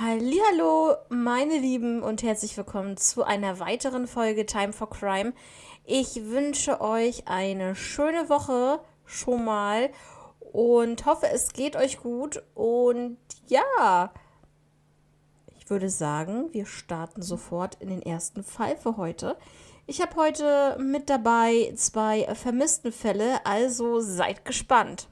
Hallo, meine Lieben und herzlich willkommen zu einer weiteren Folge Time for Crime. Ich wünsche euch eine schöne Woche schon mal und hoffe, es geht euch gut und ja, ich würde sagen, wir starten sofort in den ersten Fall für heute. Ich habe heute mit dabei zwei vermissten Fälle, also seid gespannt.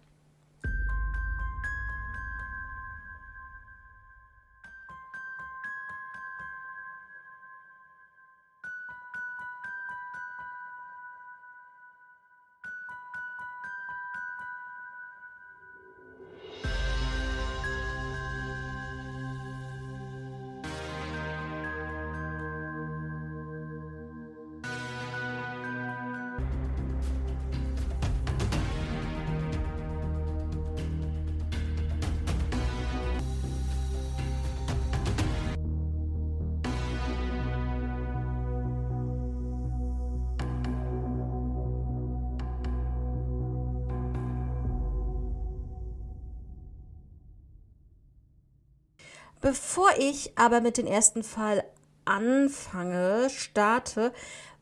Bevor ich aber mit dem ersten Fall anfange, starte,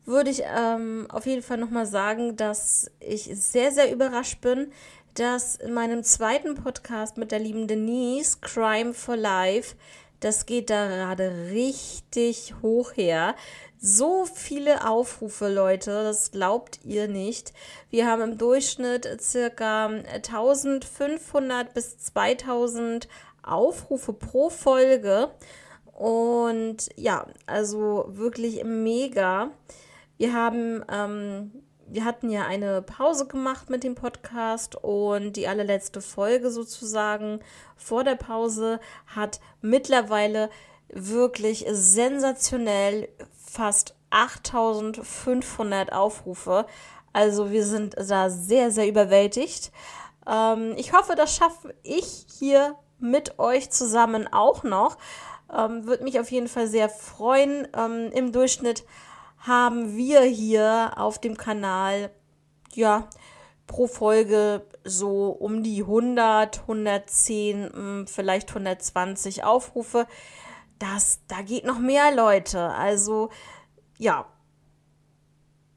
würde ich ähm, auf jeden Fall nochmal sagen, dass ich sehr, sehr überrascht bin, dass in meinem zweiten Podcast mit der lieben Denise, Crime for Life, das geht da gerade richtig hoch her. So viele Aufrufe, Leute, das glaubt ihr nicht. Wir haben im Durchschnitt circa 1500 bis 2000 Aufrufe pro Folge. Und ja, also wirklich mega. Wir haben, ähm, wir hatten ja eine Pause gemacht mit dem Podcast und die allerletzte Folge sozusagen vor der Pause hat mittlerweile wirklich sensationell fast 8500 Aufrufe. Also wir sind da sehr, sehr überwältigt. Ähm, ich hoffe, das schaffe ich hier mit euch zusammen auch noch. Ähm, Würde mich auf jeden Fall sehr freuen. Ähm, Im Durchschnitt haben wir hier auf dem Kanal, ja, pro Folge so um die 100, 110, hm, vielleicht 120 Aufrufe. Das, da geht noch mehr, Leute. Also, ja,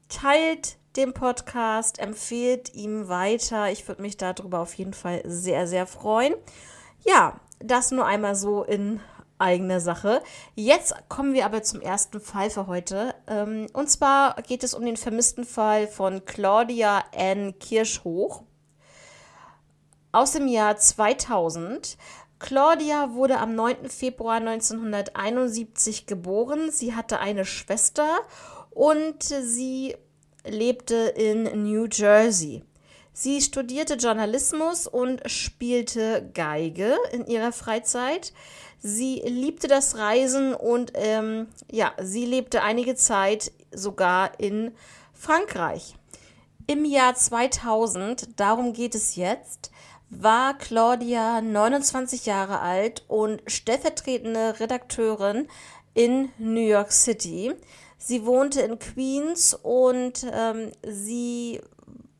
teilt den Podcast, empfehlt ihm weiter. Ich würde mich darüber auf jeden Fall sehr, sehr freuen. Ja, das nur einmal so in eigener Sache. Jetzt kommen wir aber zum ersten Fall für heute. Ähm, und zwar geht es um den vermissten Fall von Claudia N. Kirschhoch aus dem Jahr 2000. Claudia wurde am 9. Februar 1971 geboren. Sie hatte eine Schwester und sie lebte in New Jersey. Sie studierte Journalismus und spielte Geige in ihrer Freizeit. Sie liebte das Reisen und ähm, ja, sie lebte einige Zeit sogar in Frankreich. Im Jahr 2000, darum geht es jetzt, war Claudia 29 Jahre alt und stellvertretende Redakteurin in New York City. Sie wohnte in Queens und ähm, sie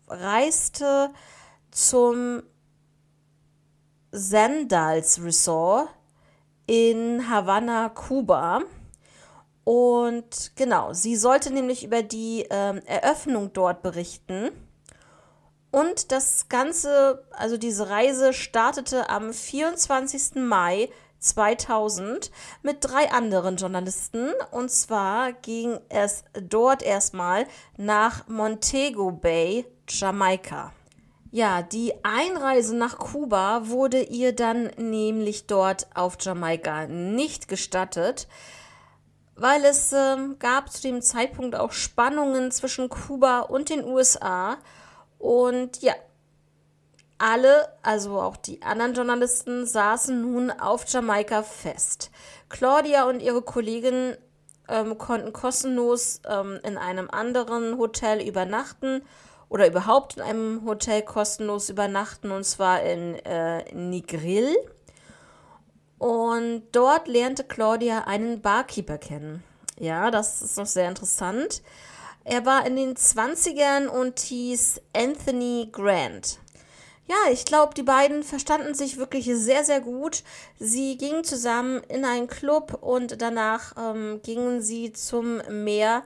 reiste zum Sandals Resort in Havanna, Kuba. Und genau, sie sollte nämlich über die ähm, Eröffnung dort berichten. Und das Ganze, also diese Reise startete am 24. Mai 2000 mit drei anderen Journalisten. Und zwar ging es dort erstmal nach Montego Bay, Jamaika. Ja, die Einreise nach Kuba wurde ihr dann nämlich dort auf Jamaika nicht gestattet, weil es äh, gab zu dem Zeitpunkt auch Spannungen zwischen Kuba und den USA. Und ja, alle, also auch die anderen Journalisten, saßen nun auf Jamaika fest. Claudia und ihre Kollegin ähm, konnten kostenlos ähm, in einem anderen Hotel übernachten oder überhaupt in einem Hotel kostenlos übernachten, und zwar in äh, Nigril. Und dort lernte Claudia einen Barkeeper kennen. Ja, das ist noch sehr interessant. Er war in den 20ern und hieß Anthony Grant. ja, ich glaube, die beiden verstanden sich wirklich sehr, sehr gut. Sie gingen zusammen in einen Club und danach ähm, gingen sie zum Meer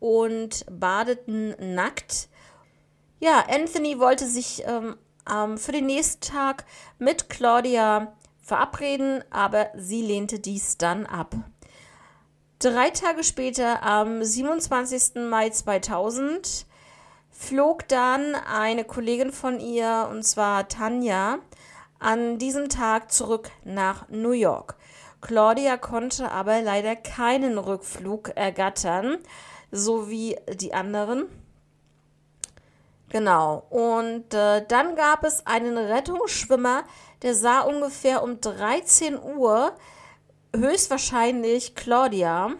und badeten nackt. Ja, Anthony wollte sich ähm, ähm, für den nächsten Tag mit Claudia verabreden, aber sie lehnte dies dann ab. Drei Tage später, am 27. Mai 2000, flog dann eine Kollegin von ihr, und zwar Tanja, an diesem Tag zurück nach New York. Claudia konnte aber leider keinen Rückflug ergattern, so wie die anderen. Genau. Und äh, dann gab es einen Rettungsschwimmer, der sah ungefähr um 13 Uhr höchstwahrscheinlich Claudia.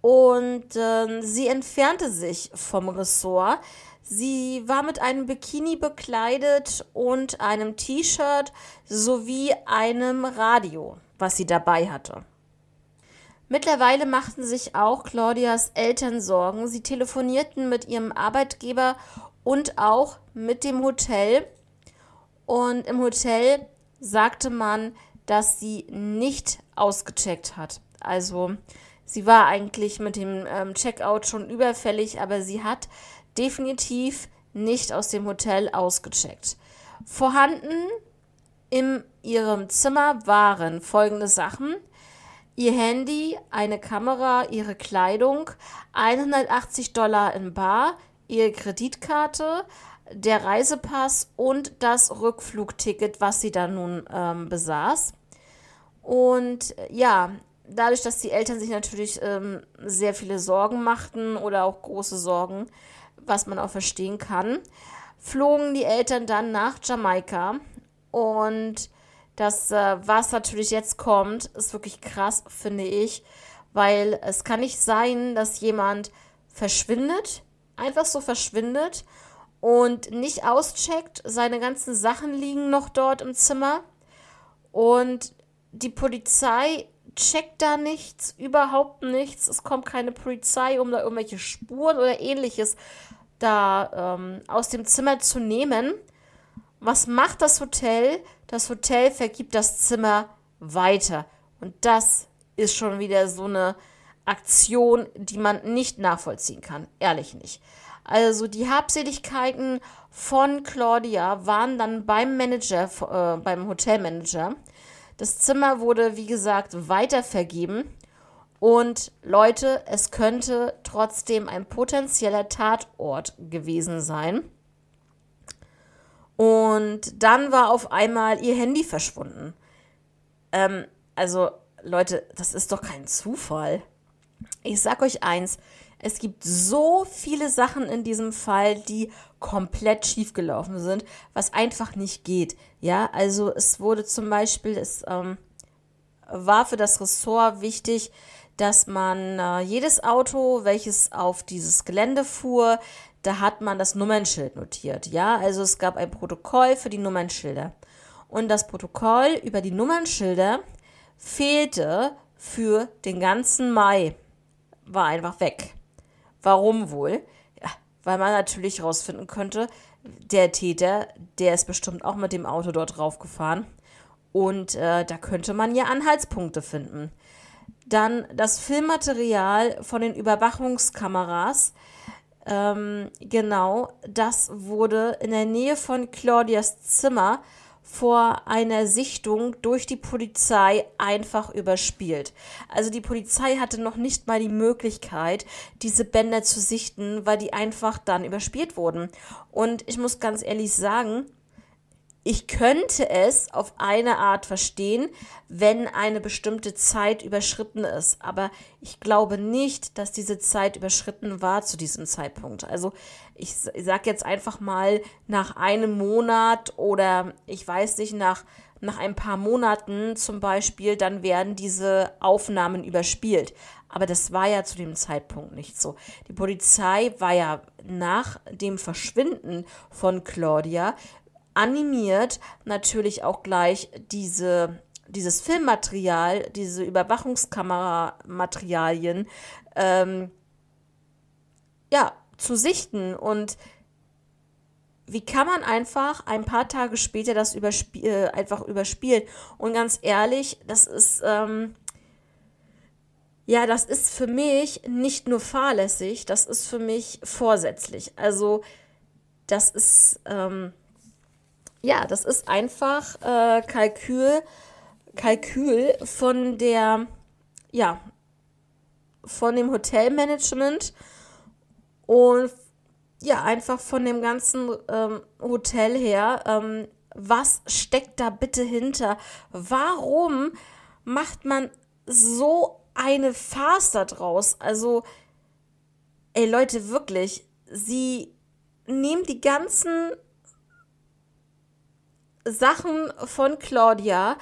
Und äh, sie entfernte sich vom Ressort. Sie war mit einem Bikini bekleidet und einem T-Shirt sowie einem Radio, was sie dabei hatte. Mittlerweile machten sich auch Claudias Eltern Sorgen. Sie telefonierten mit ihrem Arbeitgeber und auch mit dem Hotel. Und im Hotel sagte man, dass sie nicht ausgecheckt hat. Also sie war eigentlich mit dem ähm, Checkout schon überfällig, aber sie hat definitiv nicht aus dem Hotel ausgecheckt. Vorhanden in ihrem Zimmer waren folgende Sachen. Ihr Handy, eine Kamera, ihre Kleidung, 180 Dollar in Bar, ihre Kreditkarte, der Reisepass und das Rückflugticket, was sie dann nun ähm, besaß. Und ja, dadurch, dass die Eltern sich natürlich ähm, sehr viele Sorgen machten oder auch große Sorgen, was man auch verstehen kann, flogen die Eltern dann nach Jamaika. Und das, äh, was natürlich jetzt kommt, ist wirklich krass, finde ich, weil es kann nicht sein, dass jemand verschwindet, einfach so verschwindet und nicht auscheckt. Seine ganzen Sachen liegen noch dort im Zimmer. Und die Polizei checkt da nichts, überhaupt nichts. Es kommt keine Polizei, um da irgendwelche Spuren oder ähnliches da ähm, aus dem Zimmer zu nehmen. Was macht das Hotel? Das Hotel vergibt das Zimmer weiter. Und das ist schon wieder so eine Aktion, die man nicht nachvollziehen kann. Ehrlich nicht. Also die Habseligkeiten von Claudia waren dann beim Manager, äh, beim Hotelmanager. Das Zimmer wurde, wie gesagt, weitervergeben. Und Leute, es könnte trotzdem ein potenzieller Tatort gewesen sein. Und dann war auf einmal ihr Handy verschwunden. Ähm, also, Leute, das ist doch kein Zufall. Ich sag euch eins, es gibt so viele Sachen in diesem Fall, die komplett schiefgelaufen sind, was einfach nicht geht. Ja, also es wurde zum Beispiel, es ähm, war für das Ressort wichtig, dass man äh, jedes Auto, welches auf dieses Gelände fuhr, da hat man das Nummernschild notiert. Ja, also es gab ein Protokoll für die Nummernschilder. Und das Protokoll über die Nummernschilder fehlte für den ganzen Mai. War einfach weg. Warum wohl? Ja, weil man natürlich herausfinden könnte, der Täter, der ist bestimmt auch mit dem Auto dort raufgefahren. Und äh, da könnte man ja Anhaltspunkte finden. Dann das Filmmaterial von den Überwachungskameras. Ähm, genau, das wurde in der Nähe von Claudias Zimmer vor einer Sichtung durch die Polizei einfach überspielt. Also die Polizei hatte noch nicht mal die Möglichkeit, diese Bänder zu sichten, weil die einfach dann überspielt wurden. Und ich muss ganz ehrlich sagen, ich könnte es auf eine Art verstehen, wenn eine bestimmte Zeit überschritten ist. Aber ich glaube nicht, dass diese Zeit überschritten war zu diesem Zeitpunkt. Also ich sage jetzt einfach mal nach einem Monat oder ich weiß nicht, nach, nach ein paar Monaten zum Beispiel, dann werden diese Aufnahmen überspielt. Aber das war ja zu dem Zeitpunkt nicht so. Die Polizei war ja nach dem Verschwinden von Claudia animiert natürlich auch gleich diese, dieses Filmmaterial, diese Überwachungskameramaterialien, ähm, ja, zu sichten und wie kann man einfach ein paar Tage später das überspie äh, einfach überspielen? Und ganz ehrlich, das ist, ähm, ja, das ist für mich nicht nur fahrlässig, das ist für mich vorsätzlich. Also, das ist, ähm, ja, das ist einfach äh, Kalkül, Kalkül von der, ja, von dem Hotelmanagement und ja, einfach von dem ganzen ähm, Hotel her. Ähm, was steckt da bitte hinter? Warum macht man so eine Farce da draus? Also, ey Leute, wirklich, sie nehmen die ganzen Sachen von Claudia,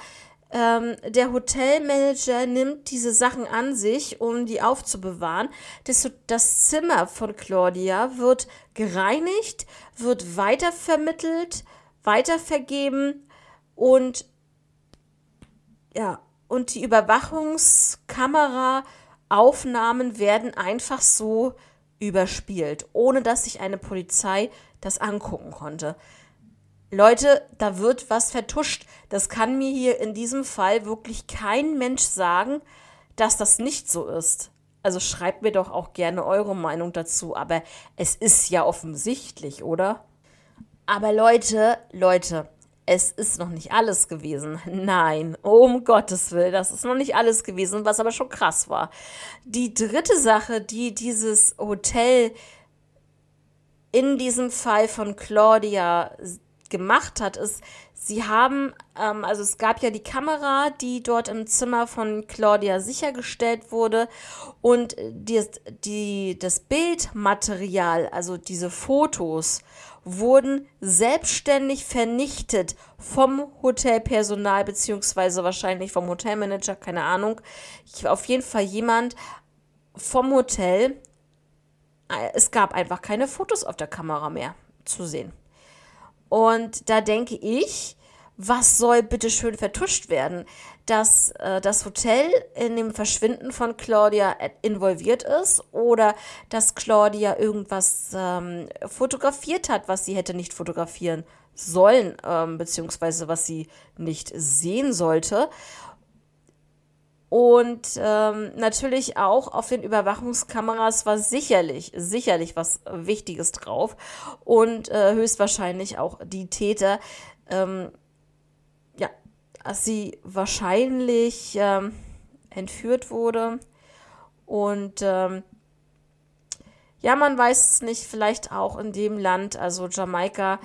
ähm, der Hotelmanager nimmt diese Sachen an sich, um die aufzubewahren. Das, das Zimmer von Claudia wird gereinigt, wird weitervermittelt, weitervergeben und ja, und die Überwachungskameraaufnahmen werden einfach so überspielt, ohne dass sich eine Polizei das angucken konnte. Leute, da wird was vertuscht. Das kann mir hier in diesem Fall wirklich kein Mensch sagen, dass das nicht so ist. Also schreibt mir doch auch gerne eure Meinung dazu, aber es ist ja offensichtlich, oder? Aber Leute, Leute, es ist noch nicht alles gewesen. Nein, um Gottes Willen, das ist noch nicht alles gewesen, was aber schon krass war. Die dritte Sache, die dieses Hotel in diesem Fall von Claudia gemacht hat, ist, sie haben, ähm, also es gab ja die Kamera, die dort im Zimmer von Claudia sichergestellt wurde und die, die, das Bildmaterial, also diese Fotos, wurden selbstständig vernichtet vom Hotelpersonal beziehungsweise wahrscheinlich vom Hotelmanager, keine Ahnung. Ich, auf jeden Fall jemand vom Hotel. Äh, es gab einfach keine Fotos auf der Kamera mehr zu sehen. Und da denke ich, was soll bitte schön vertuscht werden? Dass äh, das Hotel in dem Verschwinden von Claudia involviert ist oder dass Claudia irgendwas ähm, fotografiert hat, was sie hätte nicht fotografieren sollen, ähm, beziehungsweise was sie nicht sehen sollte. Und ähm, natürlich auch auf den Überwachungskameras war sicherlich, sicherlich was Wichtiges drauf. Und äh, höchstwahrscheinlich auch die Täter, ähm, ja, dass sie wahrscheinlich ähm, entführt wurde. Und ähm, ja, man weiß es nicht, vielleicht auch in dem Land, also Jamaika,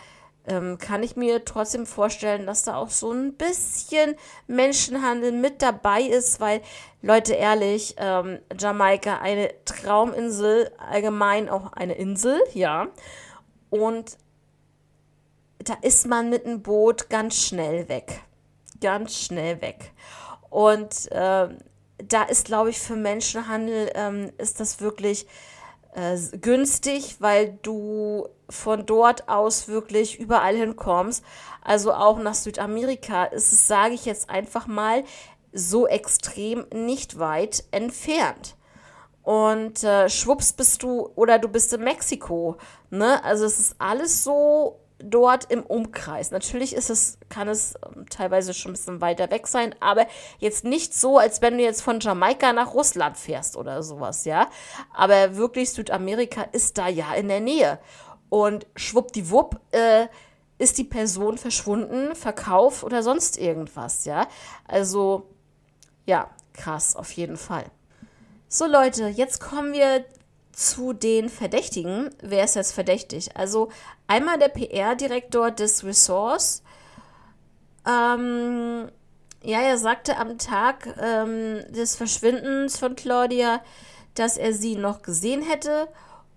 ähm, kann ich mir trotzdem vorstellen, dass da auch so ein bisschen Menschenhandel mit dabei ist, weil, Leute, ehrlich, ähm, Jamaika, eine Trauminsel, allgemein auch eine Insel, ja. Und da ist man mit einem Boot ganz schnell weg. Ganz schnell weg. Und ähm, da ist, glaube ich, für Menschenhandel ähm, ist das wirklich äh, günstig, weil du von dort aus wirklich überall hinkommst. Also auch nach Südamerika ist es, sage ich jetzt einfach mal, so extrem nicht weit entfernt. Und äh, schwupps bist du oder du bist in Mexiko. Ne? Also es ist alles so dort im Umkreis. Natürlich ist es, kann es ähm, teilweise schon ein bisschen weiter weg sein, aber jetzt nicht so, als wenn du jetzt von Jamaika nach Russland fährst oder sowas, ja. Aber wirklich Südamerika ist da ja in der Nähe. Und schwuppdiwupp äh, ist die Person verschwunden, verkauft oder sonst irgendwas, ja. Also, ja, krass, auf jeden Fall. So Leute, jetzt kommen wir zu den Verdächtigen. Wer ist jetzt verdächtig? Also einmal der PR-Direktor des Ressorts. Ähm, ja, er sagte am Tag ähm, des Verschwindens von Claudia, dass er sie noch gesehen hätte.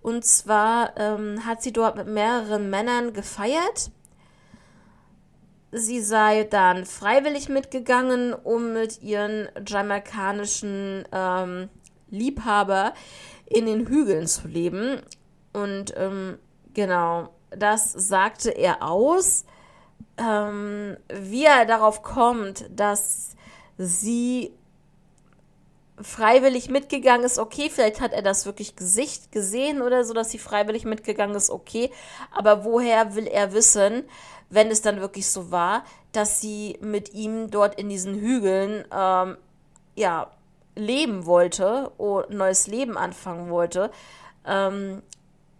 Und zwar ähm, hat sie dort mit mehreren Männern gefeiert. Sie sei dann freiwillig mitgegangen, um mit ihren jamaikanischen ähm, Liebhaber in den Hügeln zu leben. Und ähm, genau, das sagte er aus. Ähm, wie er darauf kommt, dass sie freiwillig mitgegangen ist, okay, vielleicht hat er das wirklich Gesicht gesehen oder so, dass sie freiwillig mitgegangen ist, okay, aber woher will er wissen, wenn es dann wirklich so war, dass sie mit ihm dort in diesen Hügeln, ähm, ja, leben wollte, ein neues Leben anfangen wollte. Ähm,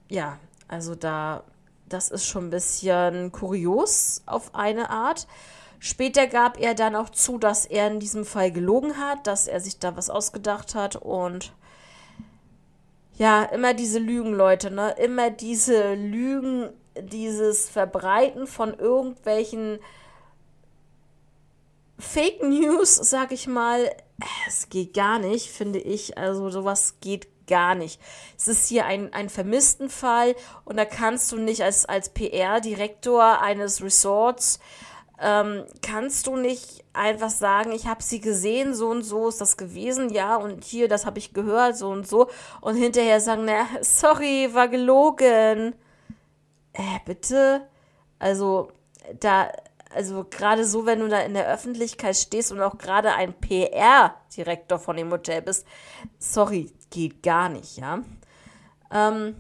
ja, also da, das ist schon ein bisschen kurios auf eine Art. Später gab er dann auch zu, dass er in diesem Fall gelogen hat, dass er sich da was ausgedacht hat und ja, immer diese Lügen, Leute, ne? Immer diese Lügen, dieses Verbreiten von irgendwelchen Fake News, sag ich mal, es geht gar nicht, finde ich. Also sowas geht gar nicht. Es ist hier ein, ein vermissten Fall und da kannst du nicht als, als PR-Direktor eines Resorts, ähm, kannst du nicht einfach sagen, ich habe sie gesehen, so und so ist das gewesen, ja, und hier, das habe ich gehört, so und so, und hinterher sagen, na, sorry, war gelogen. Äh, bitte? Also, da, also gerade so, wenn du da in der Öffentlichkeit stehst und auch gerade ein PR-Direktor von dem Hotel bist, sorry, geht gar nicht, ja. Ähm,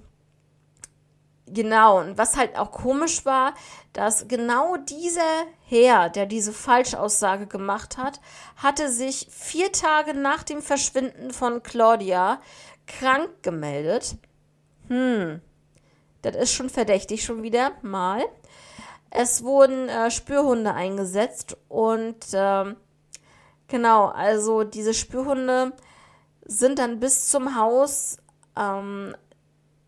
genau, und was halt auch komisch war, dass genau dieser Herr, der diese Falschaussage gemacht hat, hatte sich vier Tage nach dem Verschwinden von Claudia krank gemeldet. Hm, das ist schon verdächtig schon wieder mal. Es wurden äh, Spürhunde eingesetzt und äh, genau, also diese Spürhunde sind dann bis zum Haus ähm,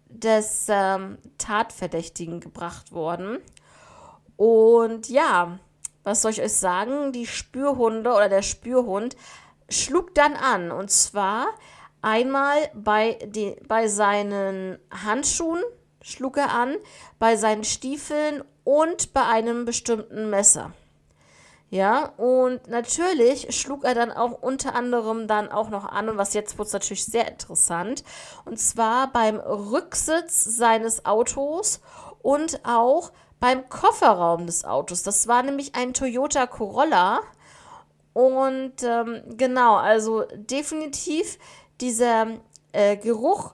des ähm, Tatverdächtigen gebracht worden. Und ja, was soll ich euch sagen? Die Spürhunde oder der Spürhund schlug dann an. Und zwar einmal bei, die, bei seinen Handschuhen schlug er an, bei seinen Stiefeln und bei einem bestimmten Messer. Ja, und natürlich schlug er dann auch unter anderem dann auch noch an, und was jetzt wird natürlich sehr interessant, und zwar beim Rücksitz seines Autos und auch beim Kofferraum des Autos. Das war nämlich ein Toyota Corolla. Und ähm, genau, also definitiv dieser äh, Geruch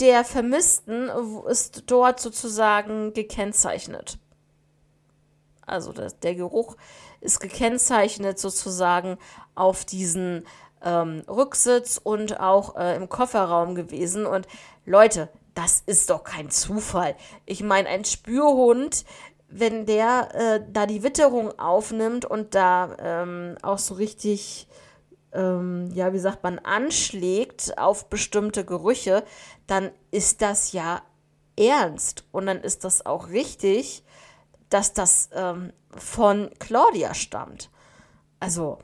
der Vermissten ist dort sozusagen gekennzeichnet. Also das, der Geruch ist gekennzeichnet sozusagen auf diesen ähm, Rücksitz und auch äh, im Kofferraum gewesen. Und Leute, das ist doch kein Zufall. Ich meine, ein Spürhund, wenn der äh, da die Witterung aufnimmt und da ähm, auch so richtig, ähm, ja, wie sagt man, anschlägt auf bestimmte Gerüche, dann ist das ja ernst. Und dann ist das auch richtig, dass das ähm, von Claudia stammt. Also,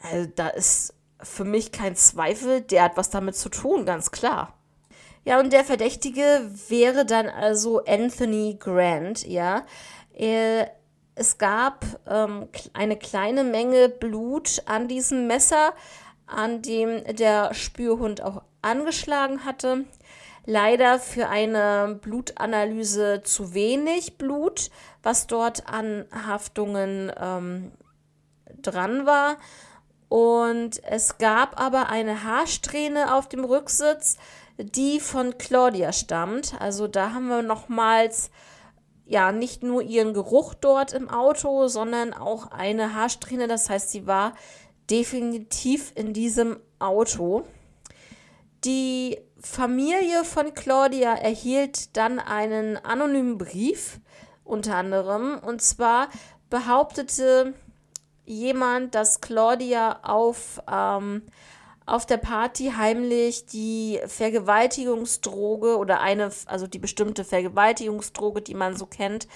also, da ist für mich kein Zweifel, der hat was damit zu tun, ganz klar. Ja, und der Verdächtige wäre dann also Anthony Grant, ja. Er, es gab ähm, eine kleine Menge Blut an diesem Messer, an dem der Spürhund auch angeschlagen hatte. Leider für eine Blutanalyse zu wenig Blut, was dort an Haftungen ähm, dran war. Und es gab aber eine Haarsträhne auf dem Rücksitz, die von Claudia stammt. Also da haben wir nochmals ja nicht nur ihren Geruch dort im Auto, sondern auch eine Haarsträhne. Das heißt, sie war definitiv in diesem Auto. Die Familie von Claudia erhielt dann einen anonymen Brief, unter anderem, und zwar behauptete jemand, dass Claudia auf, ähm, auf der Party heimlich die Vergewaltigungsdroge oder eine, also die bestimmte Vergewaltigungsdroge, die man so kennt,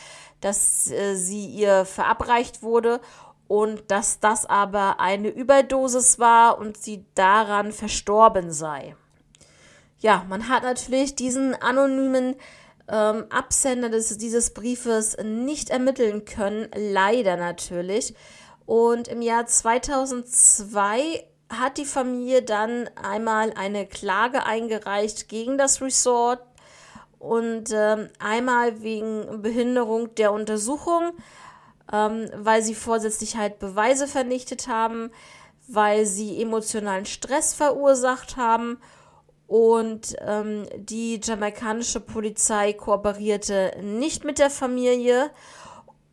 dass äh, sie ihr verabreicht wurde und dass das aber eine Überdosis war und sie daran verstorben sei ja, man hat natürlich diesen anonymen ähm, Absender des, dieses Briefes nicht ermitteln können, leider natürlich. Und im Jahr 2002 hat die Familie dann einmal eine Klage eingereicht gegen das Resort und ähm, einmal wegen Behinderung der Untersuchung, ähm, weil sie vorsätzlich halt Beweise vernichtet haben weil sie emotionalen Stress verursacht haben und ähm, die jamaikanische Polizei kooperierte nicht mit der Familie.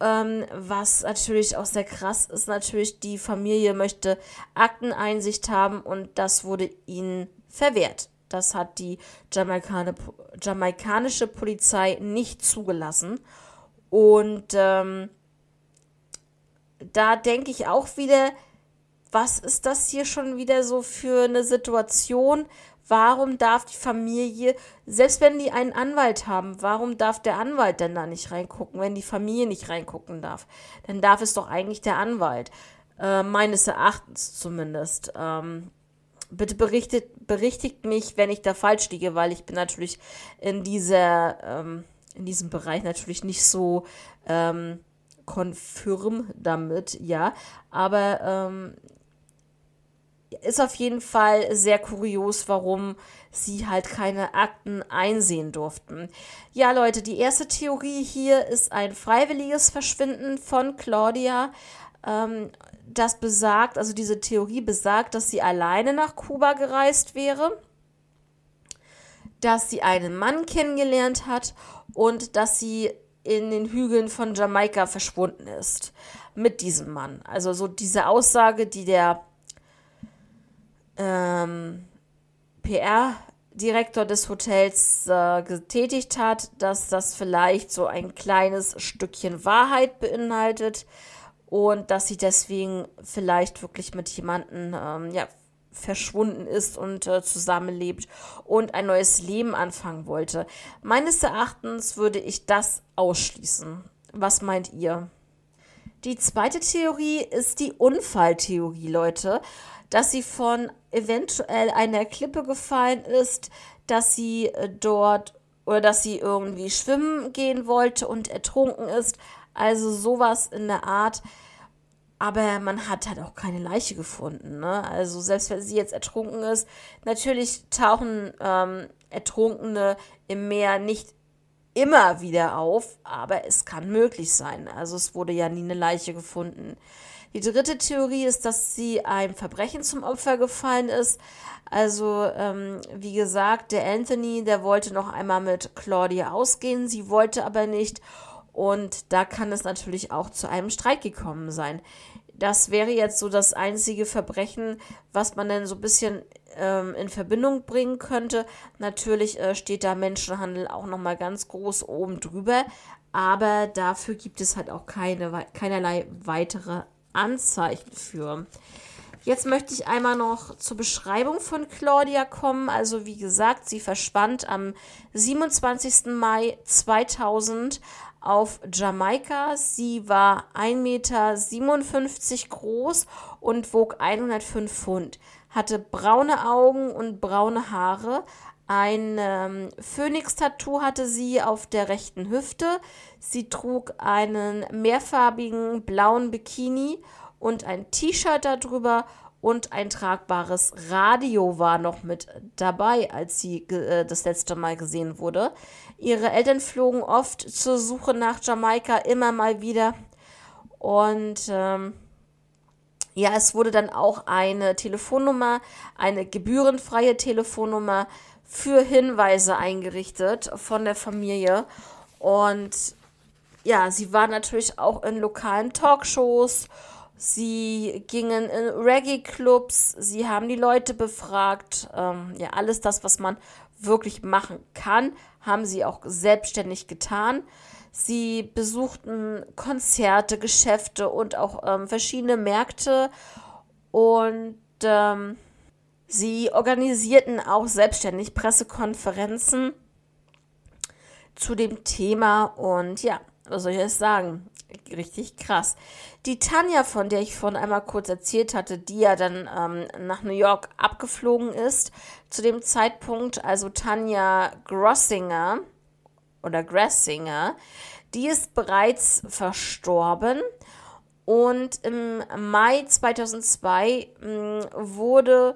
Ähm, was natürlich auch sehr krass ist, natürlich, die Familie möchte Akteneinsicht haben und das wurde ihnen verwehrt. Das hat die jamaikanische Polizei nicht zugelassen. Und ähm, da denke ich auch wieder, was ist das hier schon wieder so für eine Situation? Warum darf die Familie, selbst wenn die einen Anwalt haben, warum darf der Anwalt denn da nicht reingucken, wenn die Familie nicht reingucken darf? Dann darf es doch eigentlich der Anwalt, äh, meines Erachtens zumindest. Ähm, bitte berichtet, berichtigt mich, wenn ich da falsch liege, weil ich bin natürlich in dieser, ähm, in diesem Bereich natürlich nicht so ähm, konfirm damit, ja. Aber ähm, ist auf jeden Fall sehr kurios, warum sie halt keine Akten einsehen durften. Ja, Leute, die erste Theorie hier ist ein freiwilliges Verschwinden von Claudia. Ähm, das besagt, also diese Theorie besagt, dass sie alleine nach Kuba gereist wäre, dass sie einen Mann kennengelernt hat und dass sie in den Hügeln von Jamaika verschwunden ist mit diesem Mann. Also so diese Aussage, die der ähm, PR-Direktor des Hotels äh, getätigt hat, dass das vielleicht so ein kleines Stückchen Wahrheit beinhaltet und dass sie deswegen vielleicht wirklich mit jemandem ähm, ja, verschwunden ist und äh, zusammenlebt und ein neues Leben anfangen wollte. Meines Erachtens würde ich das ausschließen. Was meint ihr? Die zweite Theorie ist die Unfalltheorie, Leute dass sie von eventuell einer Klippe gefallen ist, dass sie äh, dort oder dass sie irgendwie schwimmen gehen wollte und ertrunken ist. Also sowas in der Art. Aber man hat halt auch keine Leiche gefunden. Ne? Also selbst wenn sie jetzt ertrunken ist, natürlich tauchen ähm, Ertrunkene im Meer nicht immer wieder auf, aber es kann möglich sein. Also es wurde ja nie eine Leiche gefunden. Die dritte Theorie ist, dass sie einem Verbrechen zum Opfer gefallen ist. Also, ähm, wie gesagt, der Anthony, der wollte noch einmal mit Claudia ausgehen, sie wollte aber nicht. Und da kann es natürlich auch zu einem Streit gekommen sein. Das wäre jetzt so das einzige Verbrechen, was man dann so ein bisschen ähm, in Verbindung bringen könnte. Natürlich äh, steht da Menschenhandel auch nochmal ganz groß oben drüber, aber dafür gibt es halt auch keine, keinerlei weitere Anzeichen für. Jetzt möchte ich einmal noch zur Beschreibung von Claudia kommen. Also wie gesagt, sie verschwand am 27. Mai 2000 auf Jamaika. Sie war 1,57 Meter groß und wog 105 Pfund, hatte braune Augen und braune Haare. Ein ähm, Phönix-Tattoo hatte sie auf der rechten Hüfte. Sie trug einen mehrfarbigen blauen Bikini und ein T-Shirt darüber und ein tragbares Radio war noch mit dabei, als sie äh, das letzte Mal gesehen wurde. Ihre Eltern flogen oft zur Suche nach Jamaika immer mal wieder und ähm, ja, es wurde dann auch eine Telefonnummer, eine gebührenfreie Telefonnummer für Hinweise eingerichtet von der Familie. Und ja, sie war natürlich auch in lokalen Talkshows. Sie gingen in Reggae-Clubs, sie haben die Leute befragt. Ähm, ja, alles das, was man wirklich machen kann, haben sie auch selbstständig getan. Sie besuchten Konzerte, Geschäfte und auch ähm, verschiedene Märkte und ähm, sie organisierten auch selbstständig Pressekonferenzen zu dem Thema und ja, was soll ich jetzt sagen? Richtig krass. Die Tanja, von der ich vorhin einmal kurz erzählt hatte, die ja dann ähm, nach New York abgeflogen ist, zu dem Zeitpunkt, also Tanja Grossinger, oder Grassinger, die ist bereits verstorben. Und im Mai 2002 mh, mm, wurde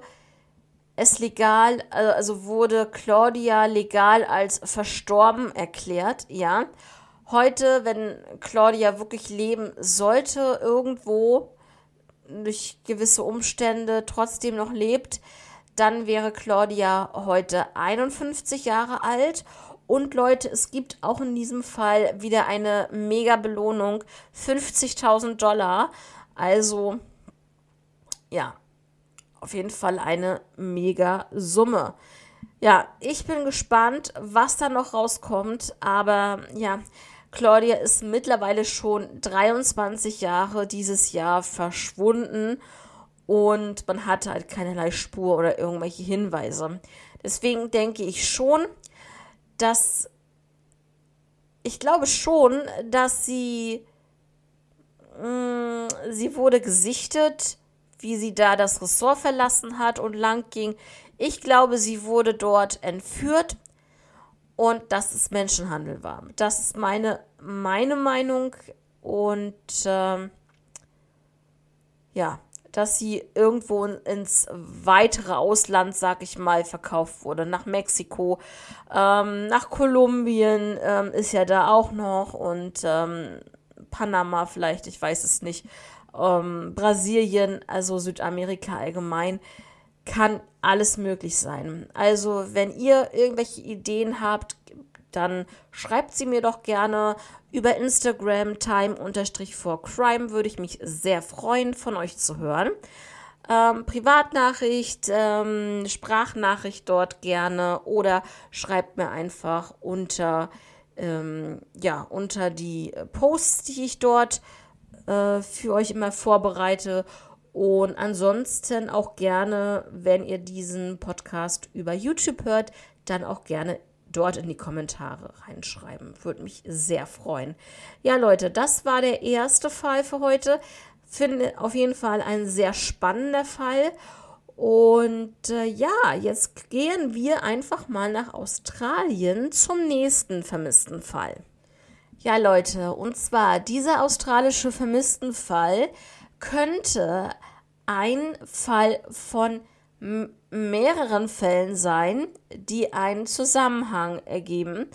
es legal, äh, also wurde Claudia legal als verstorben erklärt, ja. Heute, wenn Claudia wirklich leben sollte, irgendwo, durch gewisse Umstände trotzdem noch lebt, dann wäre Claudia heute 51 Jahre alt. Und Leute, es gibt auch in diesem Fall wieder eine Mega-Belohnung, 50.000 Dollar. Also, ja, auf jeden Fall eine Mega-Summe. Ja, ich bin gespannt, was da noch rauskommt. Aber ja, Claudia ist mittlerweile schon 23 Jahre dieses Jahr verschwunden und man hatte halt keinerlei Spur oder irgendwelche Hinweise. Deswegen denke ich schon, dass ich glaube schon, dass sie mh, mm, sie wurde gesichtet, wie sie da das Ressort verlassen hat und lang ging. Ich glaube, sie wurde dort entführt und dass es Menschenhandel war. Das ist meine, meine Meinung und ähm, ja, dass sie irgendwo ins weitere Ausland, sag ich mal, verkauft wurde. Nach Mexiko, ähm, nach Kolumbien ähm, ist ja da auch noch und ähm, Panama vielleicht, ich weiß es nicht. Ähm, Brasilien, also Südamerika allgemein, kann alles möglich sein. Also, wenn ihr irgendwelche Ideen habt, dann schreibt sie mir doch gerne über Instagram time-for-crime. Würde ich mich sehr freuen, von euch zu hören. Ähm, Privatnachricht, ähm, Sprachnachricht dort gerne oder schreibt mir einfach unter, ähm, ja, unter die Posts, die ich dort äh, für euch immer vorbereite. Und ansonsten auch gerne, wenn ihr diesen Podcast über YouTube hört, dann auch gerne dort in die Kommentare reinschreiben. Würde mich sehr freuen. Ja, Leute, das war der erste Fall für heute. Finde auf jeden Fall ein sehr spannender Fall. Und äh, ja, jetzt gehen wir einfach mal nach Australien zum nächsten vermissten Fall. Ja, Leute, und zwar dieser australische vermissten Fall könnte ein Fall von mehreren Fällen sein, die einen Zusammenhang ergeben.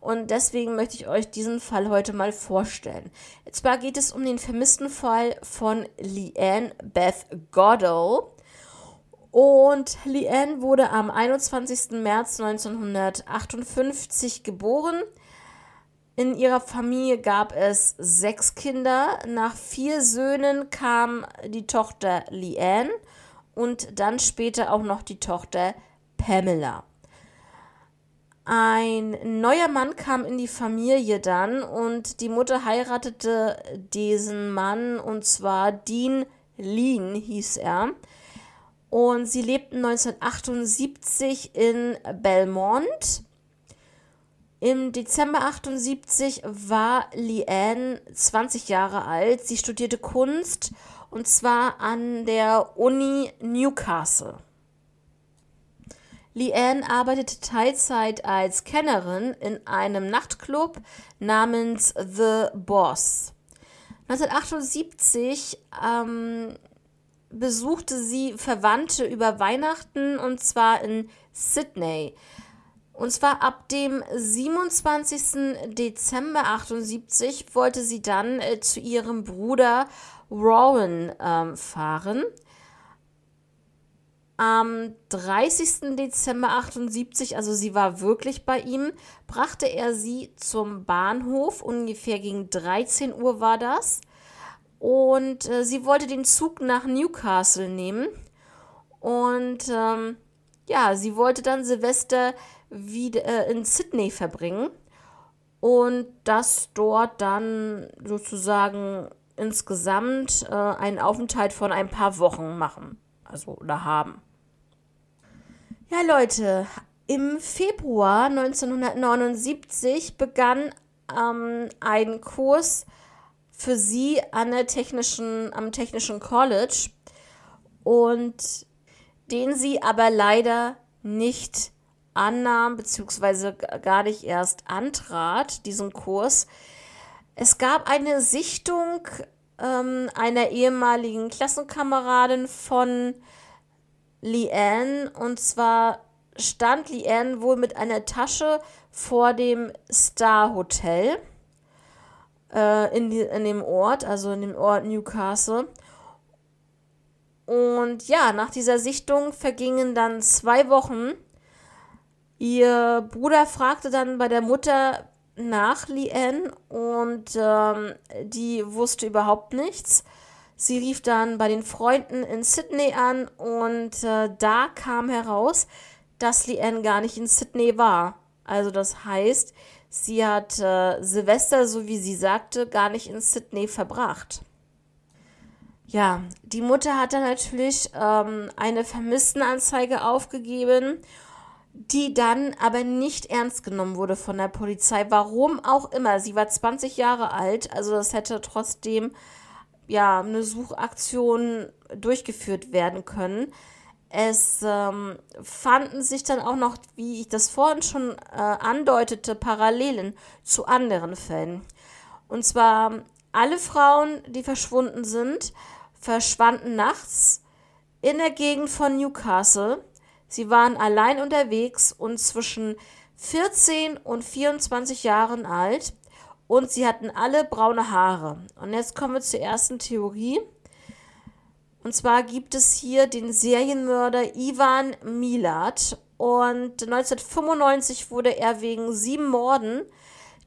Und deswegen möchte ich euch diesen Fall heute mal vorstellen. Und zwar geht es um den vermissten Fall von Leanne Beth Goddell. Und Leanne wurde am 21. März 1958 geboren. In ihrer Familie gab es sechs Kinder. Nach vier Söhnen kam die Tochter Leanne und dann später auch noch die Tochter Pamela. Ein neuer Mann kam in die Familie dann und die Mutter heiratete diesen Mann und zwar Dean Lean hieß er. Und sie lebten 1978 in Belmont. Im Dezember 78 war Leanne 20 Jahre alt. Sie studierte Kunst und zwar an der Uni Newcastle. Leanne arbeitete Teilzeit als Kennerin in einem Nachtclub namens The Boss. 1978 ähm, besuchte sie Verwandte über Weihnachten und zwar in Sydney. Und zwar ab dem 27. Dezember 78 wollte sie dann äh, zu ihrem Bruder Rowan ähm, fahren. Am 30. Dezember 78, also sie war wirklich bei ihm, brachte er sie zum Bahnhof. Ungefähr gegen 13 Uhr war das. Und äh, sie wollte den Zug nach Newcastle nehmen. Und ähm, ja, sie wollte dann Silvester wieder äh, in Sydney verbringen. Und das dort dann sozusagen insgesamt äh, einen Aufenthalt von ein paar Wochen machen. Also oder haben. Ja, Leute, im Februar 1979 begann ähm, ein Kurs für sie an der technischen, am Technischen College und den sie aber leider nicht annahm, beziehungsweise gar nicht erst antrat, diesen Kurs, es gab eine Sichtung ähm, einer ehemaligen Klassenkameradin von Leanne und zwar stand Leanne wohl mit einer Tasche vor dem Star Hotel äh, in, die, in dem Ort, also in dem Ort Newcastle. und ja, nach dieser Sichtung vergingen dann zwei Wochen. Ihr Bruder fragte dann bei der Mutter nach Lien und ähm, die wusste überhaupt nichts. Sie rief dann bei den Freunden in Sydney an und äh, da kam heraus, dass Lien gar nicht in Sydney war. Also das heißt, sie hat äh, Silvester, so wie sie sagte, gar nicht in Sydney verbracht. Ja, die Mutter hat dann natürlich ähm, eine Vermisstenanzeige aufgegeben, die dann aber nicht ernst genommen wurde von der Polizei. Warum auch immer. Sie war 20 Jahre alt, also das hätte trotzdem ja eine Suchaktion durchgeführt werden können. Es ähm, fanden sich dann auch noch, wie ich das vorhin schon äh, andeutete, Parallelen zu anderen Fällen. Und zwar alle Frauen, die verschwunden sind, verschwanden nachts in der Gegend von Newcastle. Sie waren allein unterwegs und zwischen 14 und 24 Jahren alt und sie hatten alle braune Haare. Und jetzt kommen wir zur ersten Theorie. Und zwar gibt es hier den Serienmörder Ivan Milat. Und 1995 wurde er wegen sieben Morden,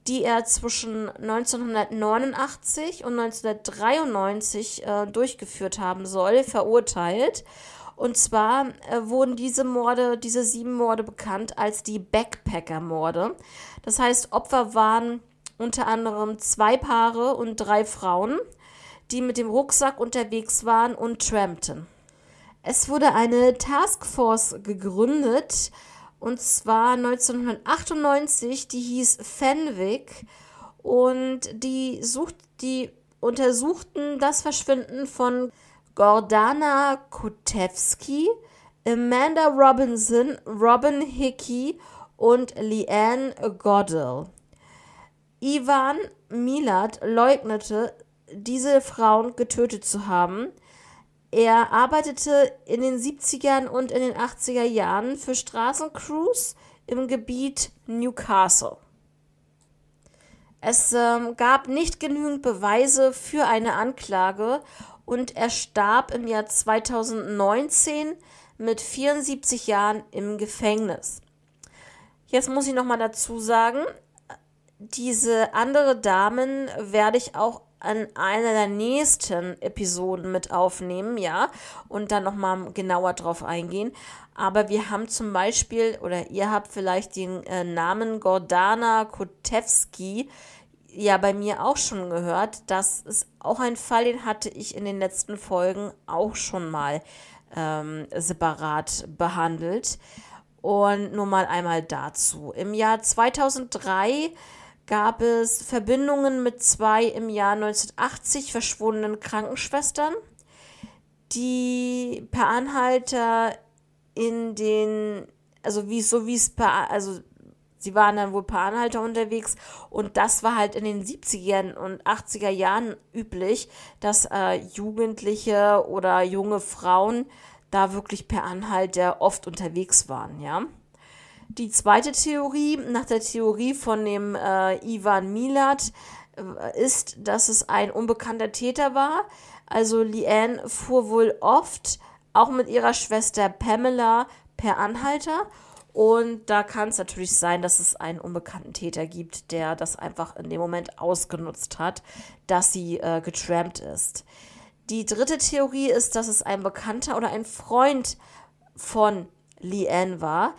die er zwischen 1989 und 1993 äh, durchgeführt haben soll, verurteilt. Und zwar äh, wurden diese Morde, diese sieben Morde bekannt als die Backpacker-Morde. Das heißt, Opfer waren unter anderem zwei Paare und drei Frauen die mit dem Rucksack unterwegs waren und trampten. Es wurde eine Taskforce gegründet, und zwar 1998, die hieß Fenwick und die, sucht, die untersuchten das Verschwinden von Gordana Kotewski, Amanda Robinson, Robin Hickey und Leanne Goddell. Ivan Milat leugnete diese Frauen getötet zu haben. Er arbeitete in den 70ern und in den 80er Jahren für Straßencrews im Gebiet Newcastle. Es ähm, gab nicht genügend Beweise für eine Anklage und er starb im Jahr 2019 mit 74 Jahren im Gefängnis. Jetzt muss ich noch mal dazu sagen, diese andere Damen werde ich auch an einer der nächsten Episoden mit aufnehmen, ja, und dann nochmal genauer drauf eingehen. Aber wir haben zum Beispiel, oder ihr habt vielleicht den äh, Namen Gordana Kotewski ja bei mir auch schon gehört. Das ist auch ein Fall, den hatte ich in den letzten Folgen auch schon mal ähm, separat behandelt. Und nur mal einmal dazu. Im Jahr 2003 gab es Verbindungen mit zwei im Jahr 1980 verschwundenen Krankenschwestern, die per Anhalter in den, also wie so wie es per, also sie waren dann wohl per Anhalter unterwegs und das war halt in den 70er und 80er Jahren üblich, dass äh, Jugendliche oder junge Frauen da wirklich per Anhalter oft unterwegs waren, ja. Die zweite Theorie, nach der Theorie von dem äh, Ivan Milat, äh, ist, dass es ein unbekannter Täter war. Also Leanne fuhr wohl oft, auch mit ihrer Schwester Pamela, per Anhalter. Und da kann es natürlich sein, dass es einen unbekannten Täter gibt, der das einfach in dem Moment ausgenutzt hat, dass sie äh, getrampt ist. Die dritte Theorie ist, dass es ein Bekannter oder ein Freund von Leanne war,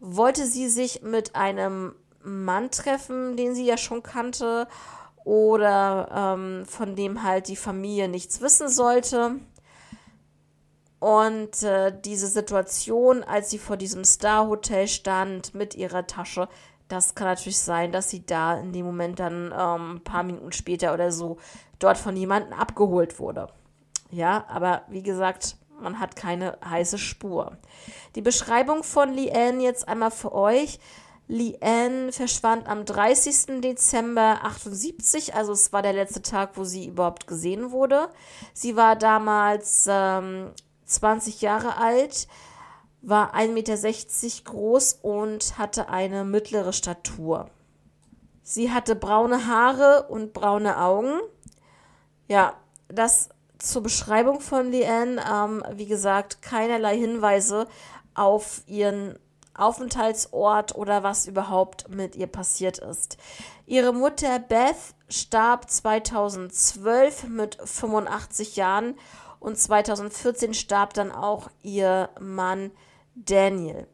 wollte sie sich mit einem Mann treffen, den sie ja schon kannte oder ähm, von dem halt die Familie nichts wissen sollte. Und äh, diese Situation, als sie vor diesem Star-Hotel stand mit ihrer Tasche, das kann natürlich sein, dass sie da in dem Moment dann ähm, ein paar Minuten später oder so dort von jemandem abgeholt wurde. Ja, aber wie gesagt, man hat keine heiße Spur. Die Beschreibung von Leanne jetzt einmal für euch. Leanne verschwand am 30. Dezember 78, also es war der letzte Tag, wo sie überhaupt gesehen wurde. Sie war damals ähm, 20 Jahre alt, war 1,60 Meter groß und hatte eine mittlere Statur. Sie hatte braune Haare und braune Augen. Ja, das zur Beschreibung von Leanne, ähm, wie gesagt, keinerlei Hinweise auf ihren Aufenthaltsort oder was überhaupt mit ihr passiert ist. Ihre Mutter Beth starb 2012 mit 85 Jahren und 2014 starb dann auch ihr Mann Daniel.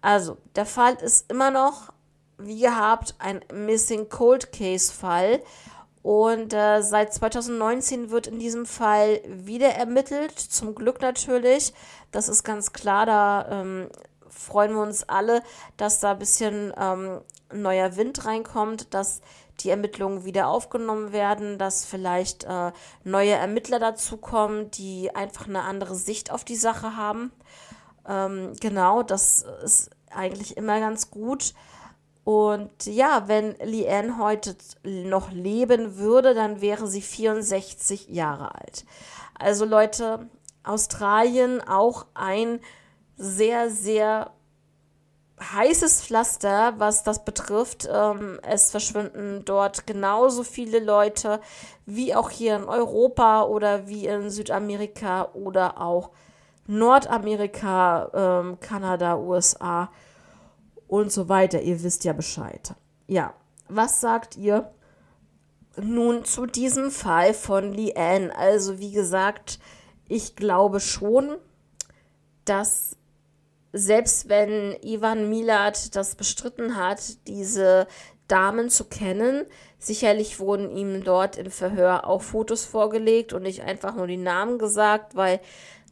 Also, der Fall ist immer noch, wie gehabt, ein Missing Cold Case Fall. Und äh, seit 2019 wird in diesem Fall wieder ermittelt. Zum Glück natürlich. Das ist ganz klar. Da ähm, freuen wir uns alle, dass da ein bisschen ähm, neuer Wind reinkommt, dass die Ermittlungen wieder aufgenommen werden, dass vielleicht äh, neue Ermittler dazukommen, die einfach eine andere Sicht auf die Sache haben. Ähm, genau, das ist eigentlich immer ganz gut. Und ja, wenn Leanne heute noch leben würde, dann wäre sie 64 Jahre alt. Also Leute, Australien auch ein sehr, sehr heißes Pflaster, was das betrifft. Ähm, es verschwinden dort genauso viele Leute wie auch hier in Europa oder wie in Südamerika oder auch Nordamerika, ähm, Kanada, USA und so weiter. Ihr wisst ja Bescheid. Ja, was sagt ihr nun zu diesem Fall von Leanne? Also wie gesagt, ich glaube schon, dass selbst wenn Ivan Milat das bestritten hat, diese Damen zu kennen, sicherlich wurden ihm dort im Verhör auch Fotos vorgelegt und nicht einfach nur die Namen gesagt, weil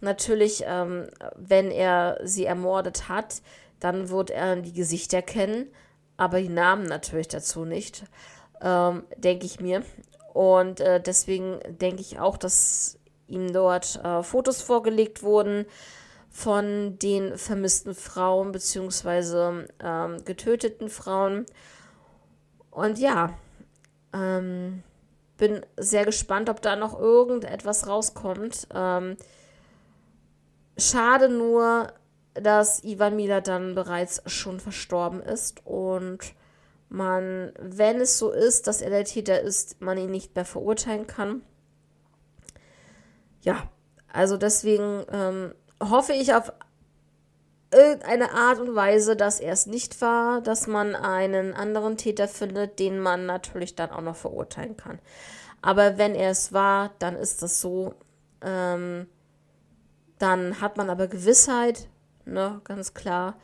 natürlich, ähm, wenn er sie ermordet hat, dann wird er die Gesichter kennen, aber die Namen natürlich dazu nicht, ähm, denke ich mir. Und äh, deswegen denke ich auch, dass ihm dort äh, Fotos vorgelegt wurden von den vermissten Frauen bzw. Ähm, getöteten Frauen. Und ja, ähm, bin sehr gespannt, ob da noch irgendetwas rauskommt. Ähm, schade nur, dass Ivan Mila dann bereits schon verstorben ist und man, wenn es so ist, dass er der Täter ist, man ihn nicht mehr verurteilen kann. Ja, also deswegen ähm, hoffe ich auf irgendeine Art und Weise, dass er es nicht war, dass man einen anderen Täter findet, den man natürlich dann auch noch verurteilen kann. Aber wenn er es war, dann ist das so. Ähm, dann hat man aber Gewissheit, ne, ganz klar.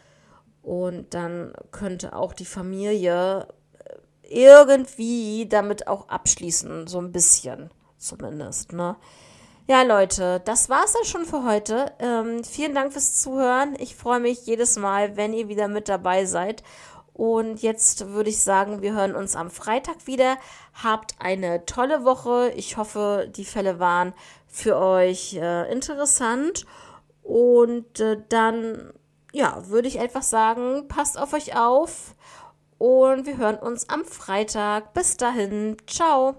Und dann könnte auch die Familie äh, irgendwie damit auch abschließen, so ein bisschen zumindest, ne. Ja, Leute, das war's dann schon für heute. Ähm, vielen Dank fürs Zuhören. Ich freue mich jedes Mal, wenn ihr wieder mit dabei seid. Und jetzt würde ich sagen, wir hören uns am Freitag wieder. Habt eine tolle Woche. Ich hoffe, die Fälle waren für euch äh, interessant. Und äh, dann, ja, würde ich einfach sagen, passt auf euch auf. Und wir hören uns am Freitag. Bis dahin. Ciao.